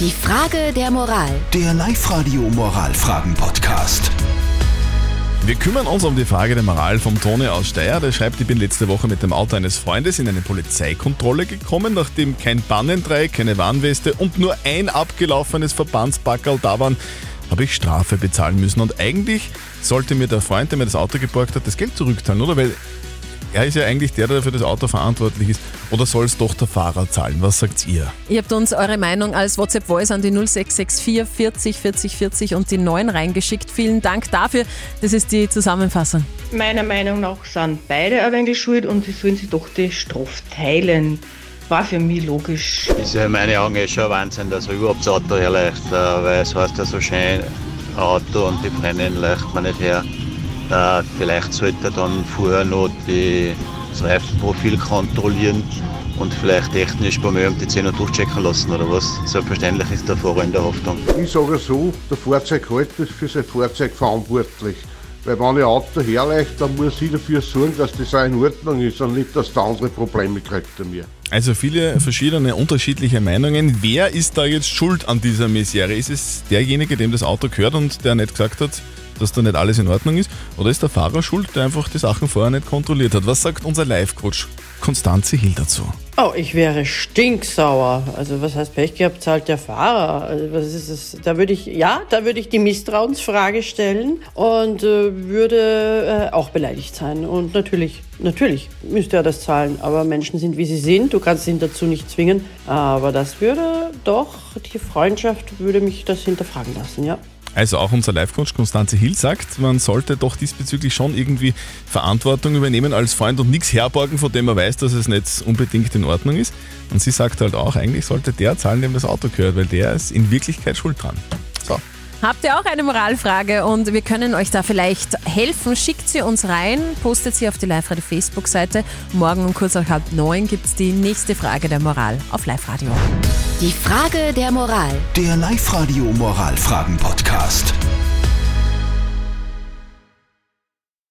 Die Frage der Moral. Der Live-Radio Moralfragen-Podcast. Wir kümmern uns um die Frage der Moral vom Toni aus Steyr. Der schreibt, ich bin letzte Woche mit dem Auto eines Freundes in eine Polizeikontrolle gekommen, nachdem kein Bannendreieck, keine Warnweste und nur ein abgelaufenes Verbandspackerl da waren, habe ich Strafe bezahlen müssen. Und eigentlich sollte mir der Freund, der mir das Auto geborgt hat, das Geld zurückzahlen, oder? Weil er ist ja eigentlich der, der für das Auto verantwortlich ist. Oder soll es doch der Fahrer zahlen? Was sagt ihr? Ihr habt uns eure Meinung als WhatsApp-Voice an die 0664 40 40 40 und die 9 reingeschickt. Vielen Dank dafür. Das ist die Zusammenfassung. Meiner Meinung nach sind beide ein wenig schuld und sie sollen sich doch die Strafe teilen. War für mich logisch. ist ja in meinen Augen eh schon ein Wahnsinn, dass er überhaupt das Auto herleicht, äh, weil es heißt ja so schön, ein Auto und die Brennen leicht man nicht her. Äh, vielleicht sollte er dann vorher noch die, das Reifenprofil kontrollieren und vielleicht technisch beim ÖMTC noch durchchecken lassen oder was. Selbstverständlich ist der Fahrer in der Haftung. Ich sage so, der Fahrzeughalter ist für sein Fahrzeug verantwortlich. Weil wenn ein Auto herleicht, dann muss ich dafür sorgen, dass das auch in Ordnung ist und nicht, dass der andere Probleme kriegt an mir. Also viele verschiedene unterschiedliche Meinungen. Wer ist da jetzt schuld an dieser Misere? Ist es derjenige, dem das Auto gehört und der nicht gesagt hat, dass da nicht alles in Ordnung ist? Oder ist der Fahrer schuld, der einfach die Sachen vorher nicht kontrolliert hat? Was sagt unser Live-Coach Konstanze Hill dazu? Oh, ich wäre stinksauer. Also was heißt Pech gehabt, zahlt der Fahrer. Also was ist das? Da würde ich, ja, da würde ich die Misstrauensfrage stellen und äh, würde äh, auch beleidigt sein. Und natürlich, natürlich müsste er das zahlen. Aber Menschen sind wie sie sind. Du kannst ihn dazu nicht zwingen. Aber das würde doch, die Freundschaft würde mich das hinterfragen lassen, ja. Also auch unser Live-Coach Konstanze Hill sagt, man sollte doch diesbezüglich schon irgendwie Verantwortung übernehmen als Freund und nichts herborgen, von dem man weiß, dass es nicht unbedingt in Ordnung ist. Und sie sagt halt auch, eigentlich sollte der zahlen, dem das Auto gehört, weil der ist in Wirklichkeit schuld dran. Habt ihr auch eine Moralfrage und wir können euch da vielleicht helfen? Schickt sie uns rein, postet sie auf die Live-Radio Facebook-Seite. Morgen um kurz nach halb neun gibt es die nächste Frage der Moral auf Live-Radio. Die Frage der Moral. Der Live-Radio Moralfragen-Podcast.